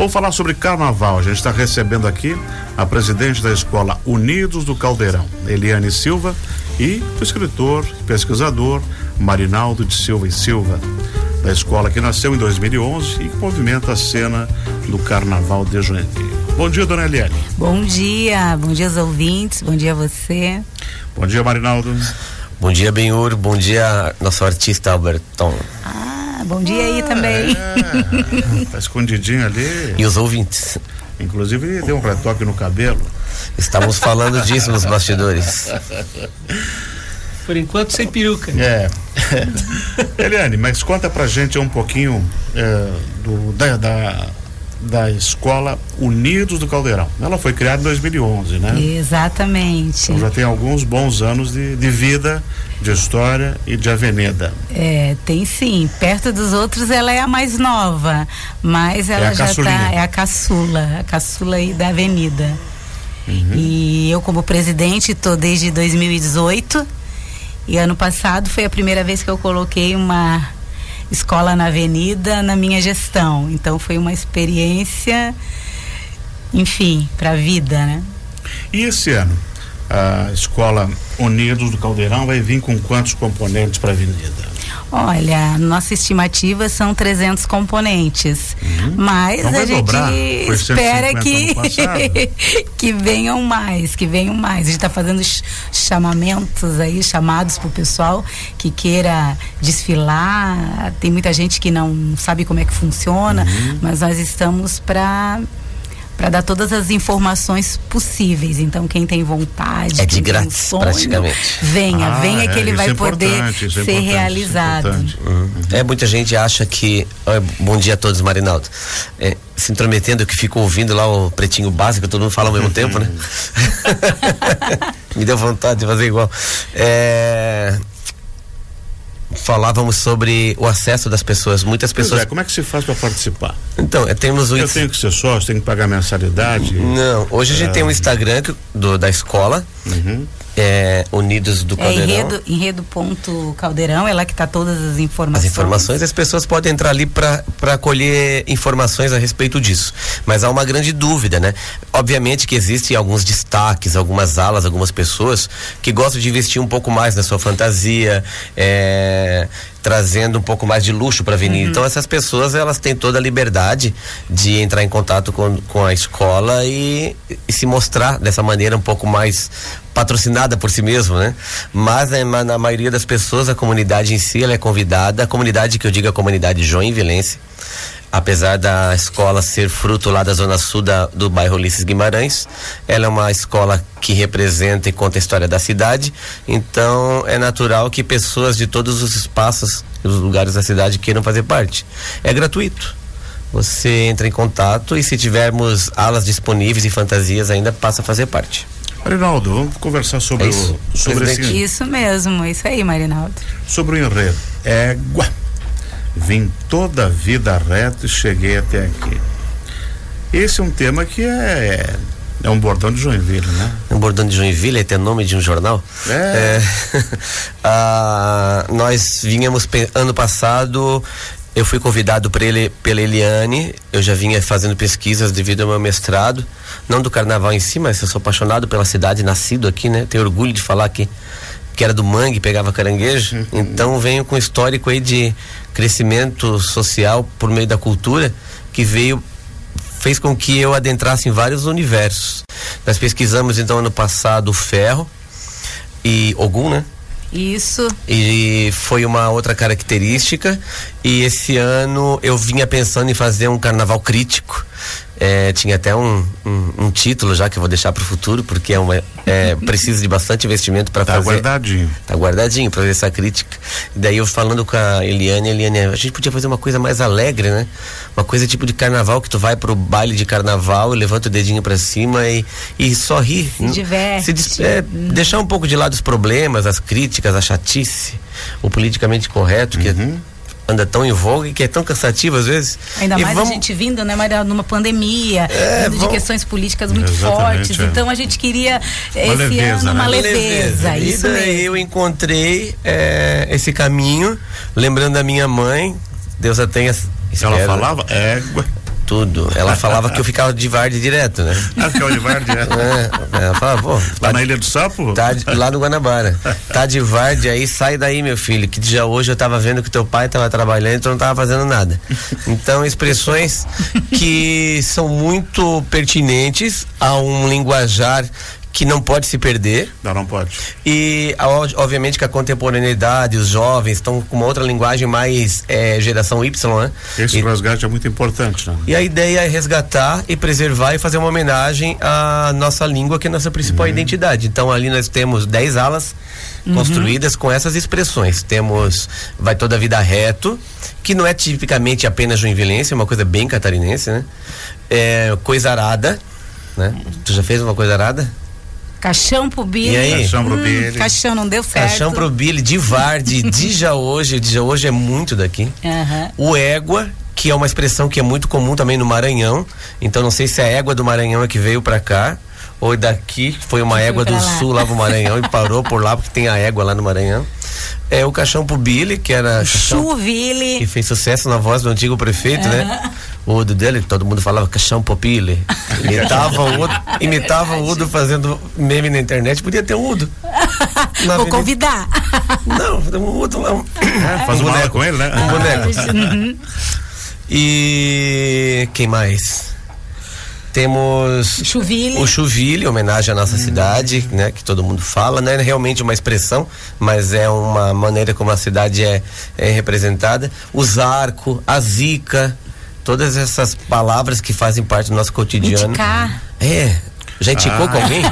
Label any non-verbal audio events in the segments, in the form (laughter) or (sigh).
Vamos falar sobre carnaval. A gente está recebendo aqui a presidente da escola Unidos do Caldeirão, Eliane Silva, e o escritor e pesquisador Marinaldo de Silva e Silva, da escola que nasceu em 2011 e que movimenta a cena do Carnaval de Joinville. Bom dia, dona Eliane. Bom dia, bom dia aos ouvintes, bom dia a você. Bom dia, Marinaldo. Bom dia, Benhur, bom dia, nosso artista Alberton. Ah, bom dia aí também. É, tá escondidinho ali. E os ouvintes. Inclusive deu um retoque no cabelo. Estamos falando disso nos bastidores. Por enquanto sem peruca. É. Eliane, mas conta pra gente um pouquinho é, do, da, da, da escola Unidos do Caldeirão. Ela foi criada em 2011, né? Exatamente. Então já tem alguns bons anos de, de vida, de história e de avenida. É, tem sim. Perto dos outros ela é a mais nova, mas ela É já caçulinha. tá, é a caçula, a caçula aí da avenida. Uhum. E eu como presidente tô desde 2018 e ano passado foi a primeira vez que eu coloquei uma escola na avenida na minha gestão. Então foi uma experiência, enfim, para a vida, né? E esse ano, a escola Unidos do Caldeirão vai vir com quantos componentes para a avenida? Olha, nossa estimativa são 300 componentes, mas Então a gente espera 150 que (laughs) que venham mais, que venham mais. A gente está fazendo ch- chamamentos aí, chamados para o pessoal que queira desfilar. Tem muita gente que não sabe como é que funciona, Uhum. mas nós estamos para para dar todas as informações possíveis. Então, quem tem vontade, É de quem tem um grátis, sonho, praticamente. venha, Ah, venha é, que ele isso vai é poder é ser é realizado. importante. É, muita gente acha que. Bom dia a todos, Marinaldo. É, se intrometendo que fico ouvindo lá o pretinho básico, todo mundo fala ao mesmo tempo, né? (laughs) (laughs) Me deu vontade de fazer igual. É, falávamos sobre o acesso das pessoas. Muitas pessoas. é, como é que se faz para participar? Então, é, temos o Eu tenho que ser sócio, tenho que pagar mensalidade. Não, hoje a gente É. tem um Instagram que- do, da escola, Uhum. É, Unidos do É Caldeirão. enredo, enredo ponto caldeirão, é lá que tá todas as informações. As informações, as pessoas podem entrar ali para colher informações a respeito disso. Mas há uma grande dúvida, né? Obviamente que existem alguns destaques, algumas alas, algumas pessoas que gostam de investir um pouco mais na sua fantasia, é, trazendo um pouco mais de luxo para a avenida. Então essas pessoas elas têm toda a liberdade de entrar em contato com, com a escola e, e se mostrar dessa maneira um pouco mais patrocinada por si mesmo, né? Mas né, na maioria das pessoas a comunidade em si ela é convidada, a comunidade que eu digo é a comunidade joinvilense, apesar da escola ser fruto lá da zona sul da, do bairro Ulisses Guimarães, ela é uma escola que representa e conta a história da cidade, então é natural que pessoas de todos os espaços e os lugares da cidade queiram fazer parte. É gratuito. Você entra em contato e se tivermos alas disponíveis e fantasias ainda passa a fazer parte. Marinaldo, vamos conversar sobre, É isso. o, sobre, Presidente. esse, Isso mesmo, isso aí, Marinaldo. sobre o enredo. Égua. Vim toda a vida reto e cheguei até aqui. Esse é um tema que é, é um bordão de Joinville, né? Um bordão de Joinville, é até nome de um jornal. É. (laughs) Ah, nós vínhamos pe- ano passado. Eu fui convidado por ele, pela Eliane. Eu já vinha fazendo pesquisas devido ao meu mestrado, não do carnaval em si, mas eu sou apaixonado pela cidade, nascido aqui, né? Tenho orgulho de falar que que era do mangue, pegava caranguejo. Então venho com um histórico aí de crescimento social por meio da cultura que veio fez com que eu adentrasse em vários universos. Nós pesquisamos então ano passado o ferro e Ogum, né? Isso. E foi uma outra característica. E esse ano eu vinha pensando em fazer um carnaval crítico. É, tinha até um, um, um título já que eu vou deixar para o futuro, porque é uma, é, precisa de bastante investimento para Tá fazer. guardadinho. Tá guardadinho pra ver essa crítica. E daí eu falando com a Eliane, a Eliane, a gente podia fazer uma coisa mais alegre, né? Uma coisa tipo de carnaval, que tu vai pro baile de carnaval e levanta o dedinho pra cima e, e só ri. Se diverte. Se é, deixar um pouco de lado os problemas, as críticas, a chatice, o politicamente correto, que anda tão em voga e que é tão cansativo às vezes. Ainda E mais vamos- a gente vindo, né, Maria, numa pandemia, É, vindo de vamos- questões políticas muito Exatamente, fortes. é. Então a gente queria Uma esse leveza, ano uma né? leveza. E Isso daí mesmo. eu encontrei é, esse caminho, lembrando da minha mãe, Deus a tenha. Ela falava égua. Tudo. Ela falava que eu ficava de varde direto, né? Ah, ficava de varde, é. é. Ela falava, pô. Lá na Ilha do Sapo? Tá de, lá no Guanabara. Tá de varde aí, sai daí, meu filho, que já hoje eu tava vendo que teu pai tava trabalhando e tu não tava fazendo nada. Então, expressões que são muito pertinentes a um linguajar que não pode se perder. Não, não pode. E obviamente que a contemporaneidade, os jovens estão com uma outra linguagem mais é, geração Y, né? Esse e, resgate é muito importante, né? E a ideia é resgatar e preservar e fazer uma homenagem à nossa língua, que é a nossa principal uhum. identidade. Então ali nós temos 10 alas uhum. construídas com essas expressões. Temos Vai Toda a Vida Reto, que não é tipicamente apenas joinvilense, é uma coisa bem catarinense, né? É, coisa arada, né? Tu já fez uma coisa arada? Caixão pro Billy. E aí? Caixão pro hum, Billy. Caixão não deu certo. Caixão pro Billy, de Varde, (laughs) de já hoje, de já hoje é muito daqui. Uhum. O égua, que é uma expressão que é muito comum também no Maranhão. Então não sei se a égua do Maranhão é que veio para cá ou daqui, foi uma égua do lá. sul lá pro Maranhão e parou por lá porque tem a égua lá no Maranhão. É o Caixão pro Billy, que era. Chuville. Que fez sucesso na voz do antigo prefeito, uhum. né? O Udo dele, todo mundo falava Caixão pro Billy. (laughs) Imitava o Udo, imitava o Udo fazendo meme na internet. Podia ter um Udo. Vou convidar. Não, um Udo lá. Um, é, faz um boneco com ele, né? Um boneco. Uhum. E quem mais? Temos Chuville. o Chuville, homenagem à nossa hum. cidade, né? Que todo mundo fala, não é realmente uma expressão, mas é uma maneira como a cidade é, é representada. O Zarco, a Zica, todas essas palavras que fazem parte do nosso cotidiano. Indicar. É, já indicou ah, com alguém?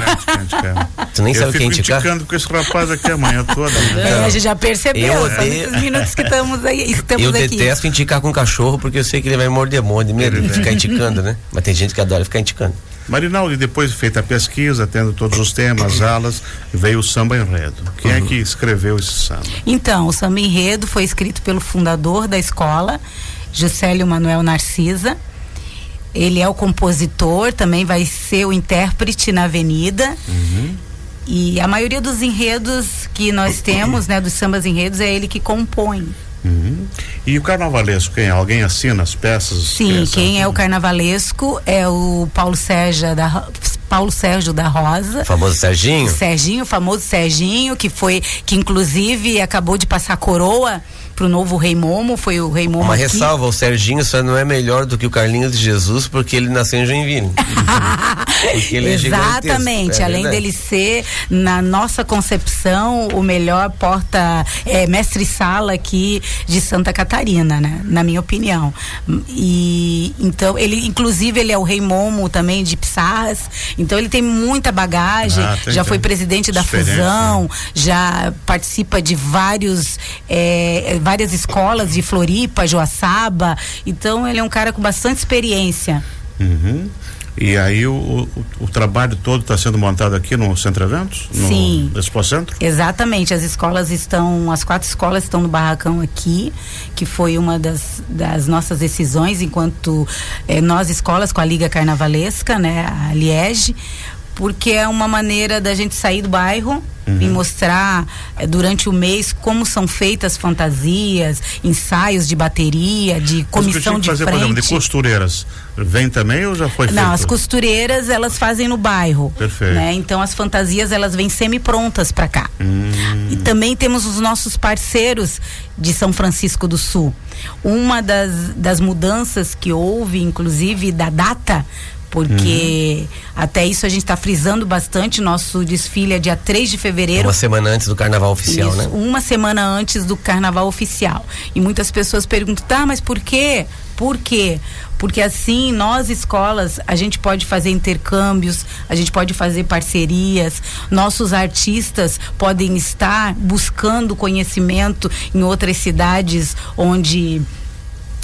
tu nem eu sabe quem indicar? Eu indicando com esse rapaz aqui amanhã toda. Né? É, a gente já percebeu, eu são esses minutos que estamos aí. Estamos eu aqui. detesto indicar com cachorro porque eu sei que ele vai morder monte, medo de ficar indicando, né? Mas tem gente que adora ficar indicando. Marinaldo, depois de feita a pesquisa, tendo todos os temas, (clears throat) alas, veio o samba enredo. Quem uhum. é que escreveu esse samba? Então, o samba enredo foi escrito pelo fundador da escola, Juscelio Manuel Narcisa, ele é o compositor, também vai ser o intérprete na Avenida. Uhum. E a maioria dos enredos que nós (clears throat) temos, né, dos sambas enredos, é ele que compõe. Uhum. E o carnavalesco, quem? Alguém assina as peças? Sim, quem é o carnavalesco é o Paulo Sérgio da Paulo Sérgio da Rosa. Famoso Serginho. Serginho, famoso Serginho, que foi que inclusive acabou de passar coroa pro novo Rei Momo, foi o Rei Momo. Uma aqui. ressalva, o Serginho só não é melhor do que o Carlinhos de Jesus porque ele nasceu em Joinville. (laughs) é Exatamente, é além dele ser, na nossa concepção, o melhor porta é, mestre-sala aqui de Santa Catarina, né? Na minha opinião. E então ele, inclusive, ele é o Rei Momo também de Pissarras, então ele tem muita bagagem, ah, tem, já foi presidente da Fusão, já participa de vários é, várias escolas de Floripa, Joaçaba. Então ele é um cara com bastante experiência. Uhum. E aí o, o, o trabalho todo está sendo montado aqui no Centro Eventos? No Sim. Expo Centro? Exatamente. As escolas estão, as quatro escolas estão no barracão aqui, que foi uma das, das nossas decisões enquanto eh, nós escolas com a Liga Carnavalesca, né, a Liege, porque é uma maneira da gente sair do bairro uhum. e mostrar eh, durante o mês como são feitas fantasias, ensaios de bateria, de comissão de fazer, frente. Por exemplo, de costureiras, vem também ou já foi Não, feito? as costureiras elas fazem no bairro. Perfeito. Né? Então as fantasias elas vêm semi-prontas para cá. Hum. E também temos os nossos parceiros de São Francisco do Sul. Uma das, das mudanças que houve, inclusive da data, porque uhum. até isso a gente está frisando bastante. Nosso desfile é dia 3 de fevereiro. Uma semana antes do carnaval oficial, isso, né? Uma semana antes do carnaval oficial. E muitas pessoas perguntam, tá, mas por quê? Por quê? Porque assim, nós escolas, a gente pode fazer intercâmbios, a gente pode fazer parcerias, nossos artistas podem estar buscando conhecimento em outras cidades onde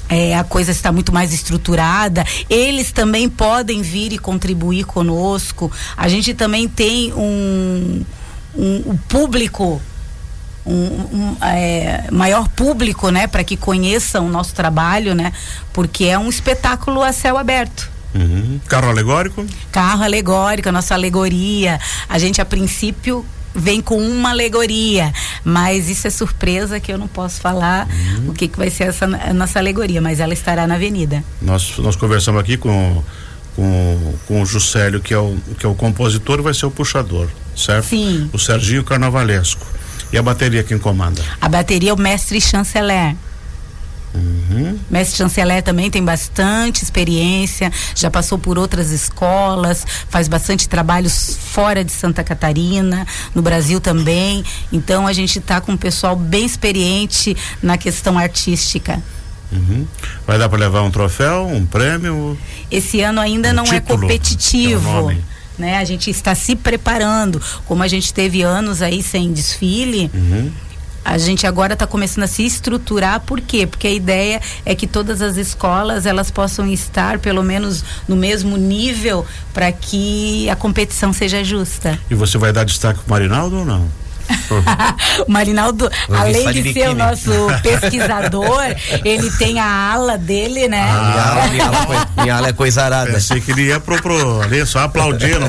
é, a coisa está muito mais estruturada. Eles também podem vir e contribuir conosco. A gente também tem um, um, um público. Um, um é, maior público, né, para que conheçam o nosso trabalho, né, porque é um espetáculo a céu aberto. Uhum. Carro alegórico? Carro alegórico, a nossa alegoria. A gente, a princípio, vem com uma alegoria, mas isso é surpresa que eu não posso falar uhum. o que, que vai ser essa nossa alegoria, mas ela estará na avenida. Nós, nós conversamos aqui com, com, com o Juscelio, que é o, que é o compositor, vai ser o puxador, certo? Sim. O Serginho Carnavalesco. E a bateria quem comanda? A bateria é o mestre chanceler. Uhum. Mestre chanceler também tem bastante experiência, já passou por outras escolas, faz bastante trabalhos fora de Santa Catarina, no Brasil também. Então a gente está com um pessoal bem experiente na questão artística. Uhum. Vai dar para levar um troféu, um prêmio? Esse ano ainda um não é competitivo. Né? A gente está se preparando, como a gente teve anos aí sem desfile. Uhum a gente agora está começando a se estruturar, por quê? Porque a ideia é que todas as escolas elas possam estar pelo menos no mesmo nível para que a competição seja justa. E você vai dar destaque para o Marinaldo ou não? O (laughs) Marinaldo, além de, de ser o nosso pesquisador, (laughs) ele tem a ala dele, né? Ah, minha, ala, minha ala é coisa arada. Pensei que ele ia pro, pro ali, só aplaudindo.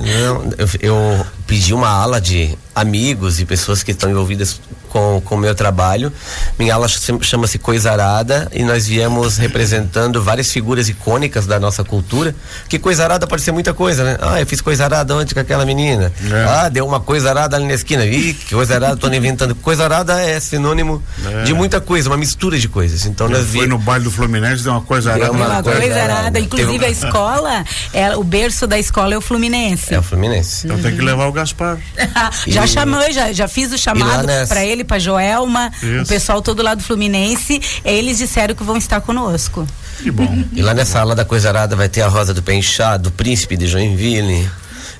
Não, eu, eu pedi uma ala de amigos e pessoas que estão envolvidas com o meu trabalho. Minha aula chama-se Coisarada e nós viemos representando várias figuras icônicas da nossa cultura. Que Coisarada pode ser muita coisa, né? Ah, eu fiz Coisarada ontem com aquela menina. É. Ah, deu uma Coisarada ali na esquina. Ih, que Coisarada, tô inventando. Coisarada é sinônimo é. de muita coisa, uma mistura de coisas. Então eu nós Foi no baile do Fluminense, deu uma Coisarada. Deu uma, uma Coisarada. Inclusive uma... a escola, é, o berço da escola é o Fluminense. É o Fluminense. Então uhum. tem que levar o Gaspar. (laughs) já e... chamou, já, já fiz o chamado para ele, para Joelma, Isso. o pessoal todo lá do Fluminense. Eles disseram que vão estar conosco. Que bom. E lá nessa aula da Coisarada vai ter a Rosa do Penchado, o Príncipe de Joinville.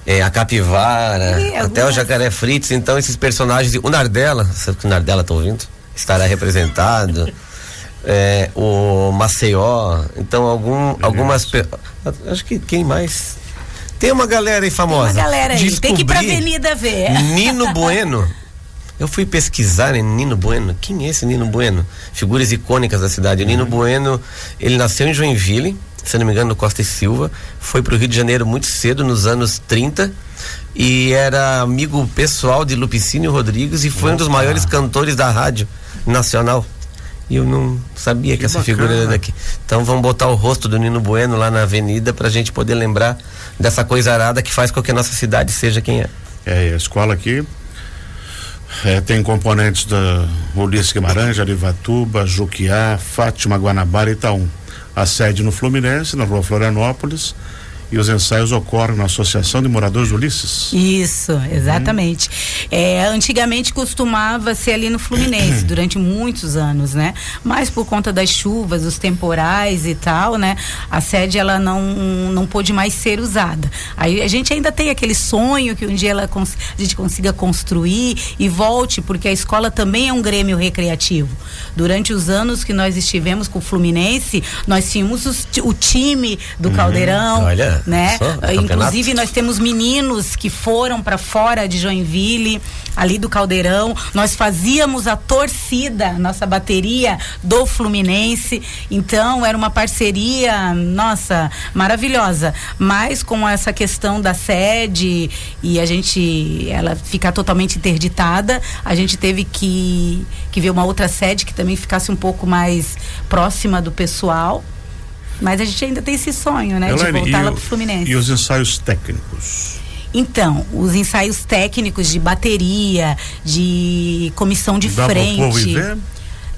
É, a capivara, até o jacaré Fritz, então esses personagens, o Nardella, sabe que o Nardella tá ouvindo? Estará representado. É, o Maceió, então algum, algumas acho que quem mais tem uma galera aí famosa. Tem uma galera aí. Descobri Tem que ir pra avenida ver. Nino Bueno. (laughs) Eu fui pesquisar em Nino Bueno. Quem é esse Nino Bueno? Figuras icônicas da cidade. O Nino uhum. Bueno, ele nasceu em Joinville, se não me engano, no Costa e Silva. Foi para o Rio de Janeiro muito cedo, nos anos 30. E era amigo pessoal de Lupicínio Rodrigues e foi Opa. um dos maiores cantores da rádio nacional. E eu não sabia que, que essa bacana. figura era daqui. Então vamos botar o rosto do Nino Bueno lá na avenida para a gente poder lembrar dessa coisa arada que faz com que a nossa cidade seja quem é. É, a escola aqui é, tem componentes da Ulisses Guimarães, Arivatuba, Juquiá, Fátima, Guanabara e Itaú. A sede no Fluminense, na rua Florianópolis, e os ensaios ocorrem na Associação de Moradores do Ulisses. Isso, exatamente. É, antigamente costumava ser ali no Fluminense (clears throat) durante muitos anos, né? Mas por conta das chuvas, os temporais e tal, né? A sede ela não não pôde mais ser usada. Aí a gente ainda tem aquele sonho que um dia ela a gente consiga construir e volte, porque a escola também é um grêmio recreativo. Durante os anos que nós estivemos com o Fluminense, nós tínhamos os, o time do uhum. Caldeirão. Olha né? Só, Inclusive nós temos meninos que foram para fora de Joinville, ali do Caldeirão. Nós fazíamos a torcida, nossa bateria do Fluminense. Então era uma parceria, nossa, maravilhosa. Mas com essa questão da sede e a gente ela ficar totalmente interditada, a gente teve que que ver uma outra sede que também ficasse um pouco mais próxima do pessoal. Mas a gente ainda tem esse sonho, né? Elaine, de voltar lá pro Fluminense. E os ensaios técnicos? Então, os ensaios técnicos de bateria, de comissão de Dá frente. Pro povo ver?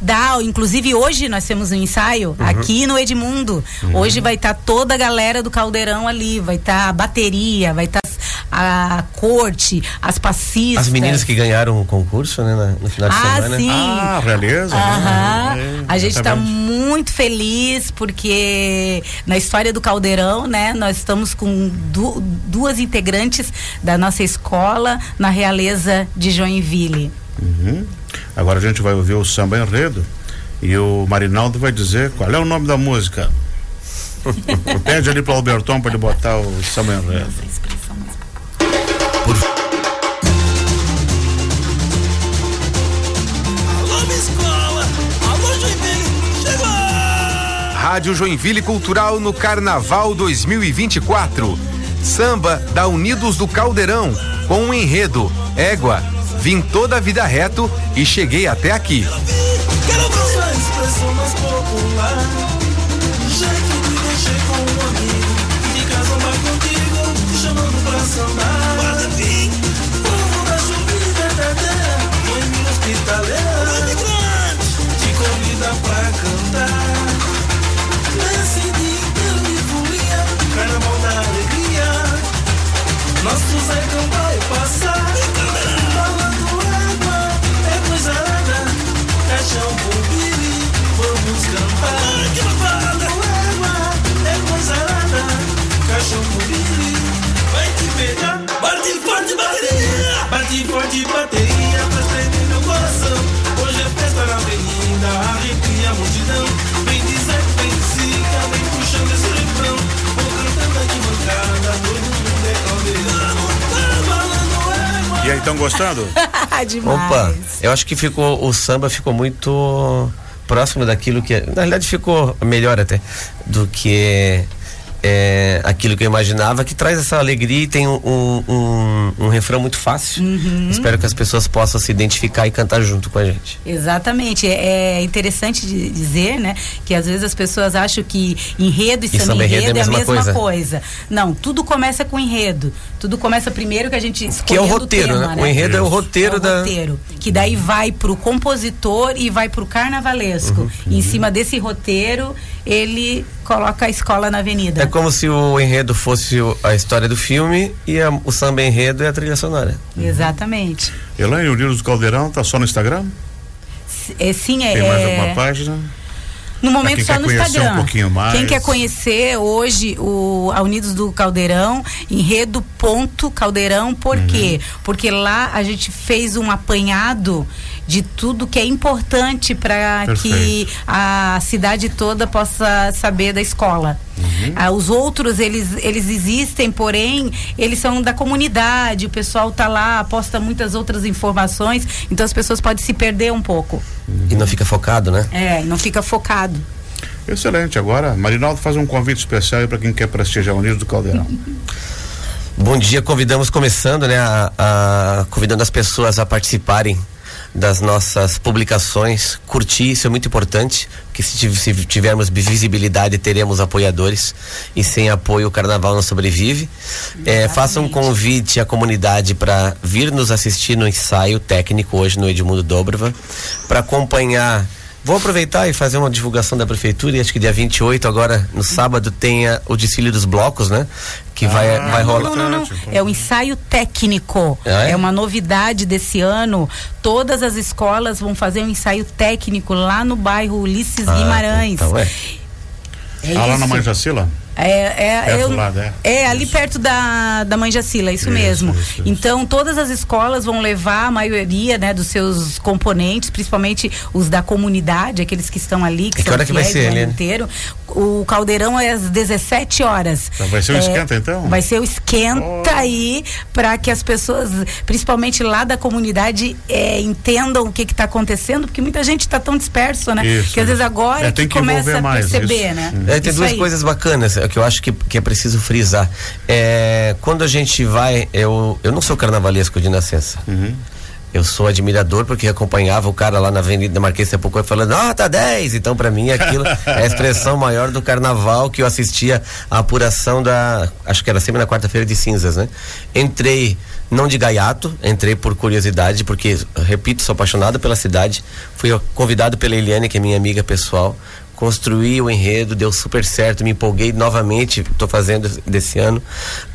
Dá, inclusive hoje nós temos um ensaio uhum. aqui no Edmundo. Uhum. Hoje vai estar tá toda a galera do Caldeirão ali, vai estar tá a bateria, vai estar tá a corte, as passistas. As meninas que ganharam o concurso, né, no final de ah, semana. Sim. Ah, beleza. Aham. É, a gente está muito feliz porque na história do Caldeirão, né, nós estamos com du duas integrantes da nossa escola na realeza de Joinville. Uhum. Agora a gente vai ouvir o samba enredo e o Marinaldo vai dizer qual é o nome da música. (laughs) Pede ali para o Alberton para ele botar o samba enredo. Por... Alô, escola! Alô, Joinville! Chegou! Rádio Joinville Cultural no Carnaval 2024. Samba da Unidos do Caldeirão com o enredo Égua. Vim toda a vida reto e cheguei até aqui. Chamando pra. Bate forte bateria pra tremer meu coração. Hoje é festa na avenida, arrepia a multidão. Vem dizer, vem de zica, vem puxando esse refrão. Vou cantando aqui mancada, todo mundo é caldeirão. E aí, estão gostando? (laughs) Demais. Opa, eu acho que ficou o samba ficou muito próximo daquilo que na realidade ficou melhor até do que é, aquilo que eu imaginava que traz essa alegria e tem um, um, um- um refrão muito fácil. Uhum. Espero que as pessoas possam se identificar e cantar junto com a gente. Exatamente. É é interessante dizer, né, que às vezes as pessoas acham que enredo e, E samba enredo, é a mesma, coisa. coisa. Não, tudo começa com enredo. Tudo começa primeiro que a gente Que é o roteiro, tema, né? O enredo é o roteiro É o da roteiro, que daí vai pro compositor e vai pro carnavalesco. Uhum. Em cima desse roteiro, ele coloca a escola na avenida. É como se o enredo fosse a história do filme e a- o samba enredo é a trilha sonora. Exatamente. Elaine, o Unidos do Caldeirão tá só no Instagram? S- É, sim, é, Tem mais é- alguma página? No momento quem só no conhecer Instagram. um pouquinho mais. Quem quer conhecer hoje o a Unidos do Caldeirão, enredo ponto Caldeirão, por Uhum. quê? Porque lá a gente fez um apanhado de tudo que é importante para que a cidade toda possa saber da escola. Uhum. Ah, os outros, eles, eles existem, porém, eles são da comunidade, o pessoal tá lá, posta muitas outras informações, então as pessoas podem se perder um pouco. E não fica focado, né? É, não fica focado. Excelente. Agora, Marinaldo faz um convite especial para quem quer prestigiar o Unidos do Caldeirão. (laughs) Bom dia, convidamos começando, né, a, a- convidando as pessoas a participarem das nossas publicações, curtir, isso é muito importante, que se, se tivermos visibilidade teremos apoiadores e sem apoio o carnaval não sobrevive. É, faça um convite à comunidade para vir nos assistir no ensaio técnico hoje no Edmundo Dobrava, para acompanhar Vou aproveitar e fazer uma divulgação da prefeitura e acho que dia 28 agora no sábado tem a- o desfile dos blocos, né? Que vai Ah, vai rolar. Não, não, não. É o ensaio técnico. Ah, é? é? uma novidade desse ano. Todas as escolas vão fazer um ensaio técnico lá no bairro Ulisses Ah, Guimarães. Então é. É ah, lá na isso. Manjacila? É, é, Perto eu- lá, né? é ali perto da, da Manjacila, isso, Isso, mesmo. isso, isso. Então, todas as escolas vão levar a maioria né, dos seus componentes, principalmente os da comunidade, aqueles que estão ali, que que são hora que vai ser, o inteiro. O caldeirão é às 17 horas. Então vai ser o esquenta, então? Vai ser o esquenta Oh. aí para que as pessoas, principalmente lá da comunidade, é, entendam o que está acontecendo, porque muita gente está tão disperso, né? Isso, que às vezes agora É, que tem que começa a perceber, né? É, tem Isso duas aí. coisas bacanas é, que eu acho que, que é preciso frisar. É, quando a gente vai, eu, eu não sou carnavalesco de nascença. Uhum. Eu sou admirador porque acompanhava o cara lá na Avenida Marquês Sapucaí falando, ah, tá 10. Então, pra mim, aquilo é a expressão maior do carnaval que eu assistia a apuração da. Acho que era sempre na quarta-feira de cinzas, né? Entrei, não de gaiato, entrei por curiosidade, porque, repito, sou apaixonado pela cidade. Fui convidado pela Eliane, que é minha amiga pessoal. Construí o enredo, deu super certo, me empolguei novamente, estou fazendo desse ano.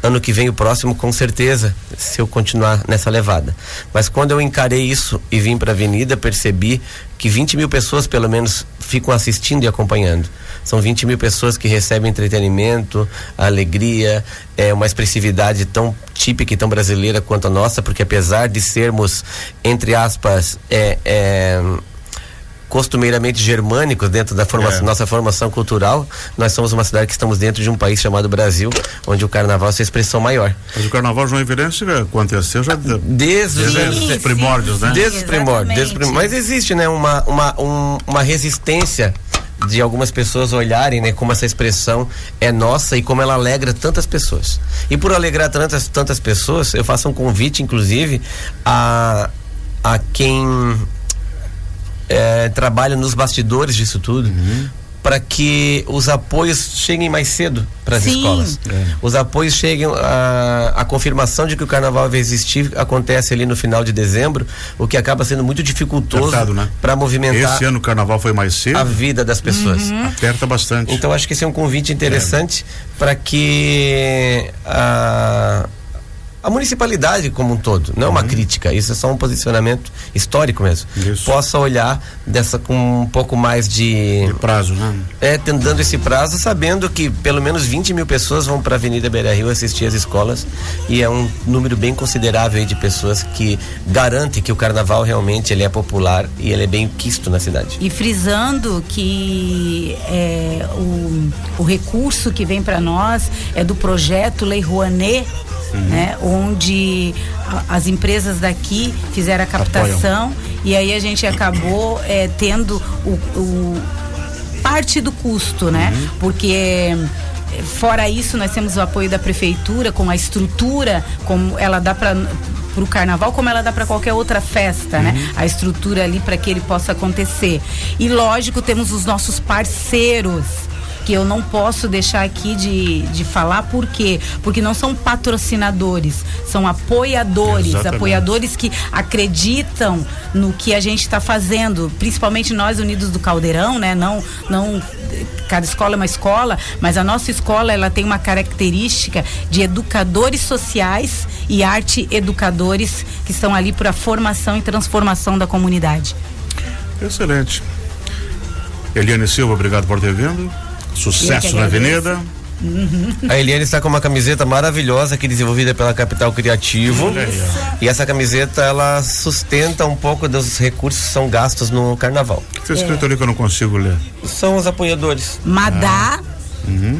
Ano que vem, o próximo, com certeza, se eu continuar nessa levada. Mas quando eu encarei isso e vim para a avenida, percebi que 20 mil pessoas, pelo menos, ficam assistindo e acompanhando. São 20 mil pessoas que recebem entretenimento, alegria, é uma expressividade tão típica e tão brasileira quanto a nossa, porque apesar de sermos, entre aspas, é, é, costumeiramente germânicos dentro da formação, É. nossa formação cultural, nós somos uma cidade que estamos dentro de um país chamado Brasil, onde o carnaval é sua expressão maior. Mas o carnaval joinvilense aconteceu já de- Desde, os- Desde os primórdios, né? Desde os primórdios. Desde os primórdios. Mas existe, né, uma, uma, um- uma resistência de algumas pessoas olharem, né, como essa expressão é nossa e como ela alegra tantas pessoas. E por alegrar tantas tantas pessoas, eu faço um convite, inclusive, a a quem é, trabalha nos bastidores disso tudo. Para que os apoios cheguem mais cedo para as escolas. Os apoios cheguem, a, a confirmação de que o carnaval vai existir acontece ali no final de dezembro, o que acaba sendo muito dificultoso né? para movimentar Esse ano o carnaval foi mais cedo, a vida das pessoas. aperta bastante. Então acho que esse é um convite interessante para que a, a municipalidade como um todo, não é uma crítica, isso é só um posicionamento histórico mesmo, Isso. possa olhar dessa com um pouco mais de De prazo, né? é, tendo- dando esse prazo, sabendo que pelo menos 20 mil pessoas vão para a Avenida Beira Rio assistir às escolas e é um número bem considerável aí de pessoas que garante que o carnaval realmente ele é popular e ele é bem quisto na cidade. E frisando que é, o, o recurso que vem para nós é do projeto Lei Rouanet, né, onde a- as empresas daqui fizeram a captação e aí a gente acabou é, tendo o, o- parte do custo, né? Porque é, fora isso nós temos o apoio da prefeitura com a estrutura como ela dá para para o carnaval como ela dá para qualquer outra festa, né? A estrutura ali para que ele possa acontecer. E lógico temos os nossos parceiros que eu não posso deixar aqui de, de falar por quê? Porque não são patrocinadores, são apoiadores, Exatamente. apoiadores que acreditam no que a gente está fazendo, principalmente nós unidos do Caldeirão, né? Não, não cada escola é uma escola, mas a nossa escola ela tem uma característica de educadores sociais e arte educadores que estão ali para a formação e transformação da comunidade. Excelente. Eliane Silva, obrigado por ter vindo. Sucesso na. Avenida. A Eliane está com uma camiseta maravilhosa aqui desenvolvida pela Capital Criativo. Aí, E essa camiseta ela sustenta um pouco dos recursos que são gastos no carnaval. O que está escrito ali que eu não consigo ler? São os apoiadores. Madá, Uhum.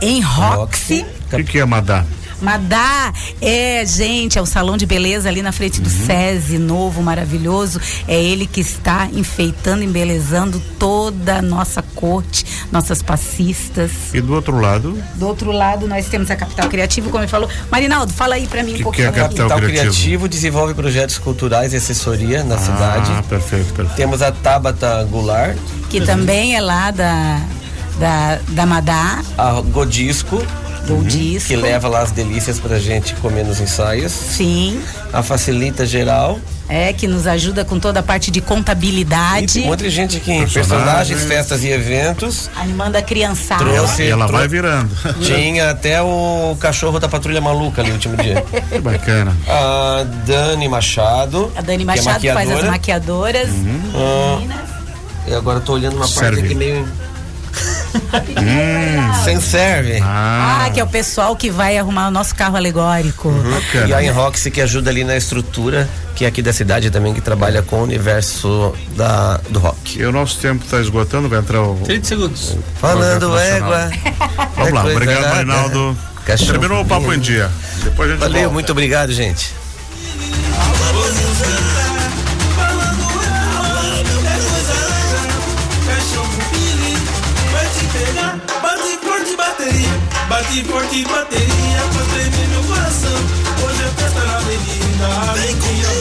em Roxy. O que, que é Madá? Madá é, gente, é o salão de beleza ali na frente do SESI, novo, maravilhoso. É ele que está enfeitando, embelezando toda a nossa corte, nossas passistas. E do outro lado, Do outro lado, nós temos a Capital Criativo, como ele falou. Marinaldo, fala aí pra mim um Que pouquinho. que é a. Capital Capital Criativo. Criativo desenvolve projetos culturais e assessoria na ah, cidade. perfeito, perfeito. Temos a Tabata Goulart, que também é lá da, da, da Madá, a Godisco, do disco. que leva lá as delícias pra gente comer nos ensaios. Sim. A Facilita Geral. É, que nos ajuda com toda a parte de E contabilidade. tem muita gente aqui em Personagens. festas e eventos. Animando a criançada. Trouxe- E ela trou- vai virando. Tinha até o cachorro da Patrulha Maluca ali no último dia. (laughs) que bacana. A Dani Machado. A Dani que é Machado faz as maquiadora. maquiadoras. Ah, Meninas. e agora eu tô olhando uma Serve. parte aqui meio. Sem serve. Ah, Ah, que é o pessoal que vai arrumar o nosso carro alegórico. bacana. E a Enrox que ajuda ali na estrutura, que é aqui da cidade também, que trabalha com o universo da, do rock. E o nosso tempo está esgotando, vai entrar o. 30 segundos. Falando égua. Vamos é lá, obrigado. Marinaldo. Terminou o papo em dia. Depois a gente Valeu, volta. muito obrigado, gente. e forte bateria pra tremer meu coração. Hoje é festa na avenida. Vem comigo.